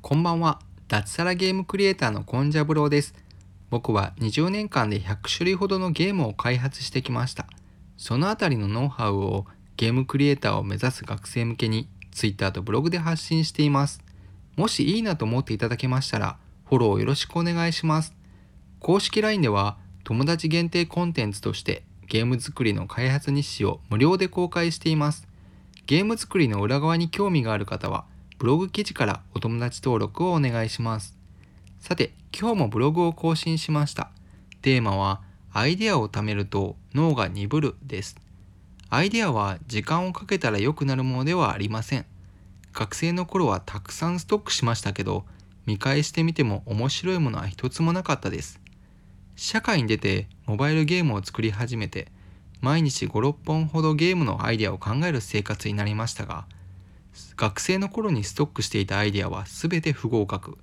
こんばんは。脱サラゲームクリエイターのコンジャブローです。僕は20年間で100種類ほどのゲームを開発してきました。そのあたりのノウハウをゲームクリエイターを目指す学生向けに Twitter とブログで発信しています。もしいいなと思っていただけましたら、フォローよろしくお願いします。公式 LINE では友達限定コンテンツとしてゲーム作りの開発日誌を無料で公開しています。ゲーム作りの裏側に興味がある方は、ブログ記事からお友達登録をお願いします。さて、今日もブログを更新しました。テーマは、アイデアを貯めると脳が鈍るです。アイデアは時間をかけたら良くなるものではありません。学生の頃はたくさんストックしましたけど、見返してみても面白いものは一つもなかったです。社会に出てモバイルゲームを作り始めて、毎日5、6本ほどゲームのアイデアを考える生活になりましたが、学生の頃にストックしていたアイデアは全て不合格。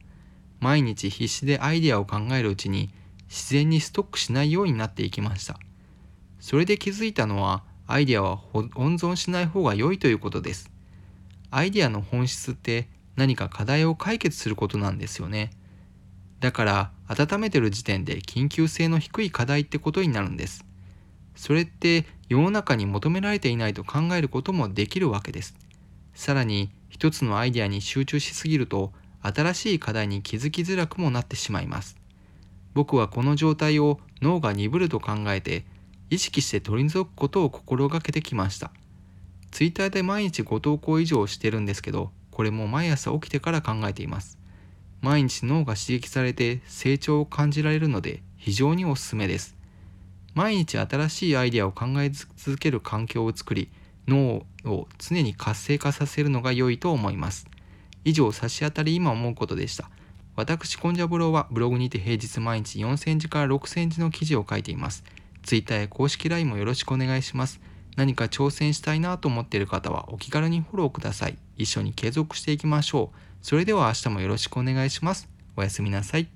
毎日必死でアイデアを考えるうちに自然にストックしないようになっていきました。それで気づいたのはアイデアは温存しない方が良いということです。アイデアの本質って何か課題を解決することなんですよね。だから温めてる時点で緊急性の低い課題ってことになるんです。それって世の中に求められていないと考えることもできるわけです。さらに一つのアイデアに集中しすぎると新しい課題に気づきづらくもなってしまいます。僕はこの状態を脳が鈍ると考えて意識して取り除くことを心がけてきました。ツイッターで毎日5投稿以上してるんですけど、これも毎朝起きてから考えています。毎日脳が刺激されて成長を感じられるので非常におすすめです。毎日新しいアイデアを考え続ける環境を作り、脳を常に活性化させるのが良いと思います。以上、差し当たり今思うことでした。私、コンジャブローはブログにて平日毎日4センチから6センチの記事を書いています。Twitter や公式 LINE もよろしくお願いします。何か挑戦したいなと思っている方はお気軽にフォローください。一緒に継続していきましょう。それでは明日もよろしくお願いします。おやすみなさい。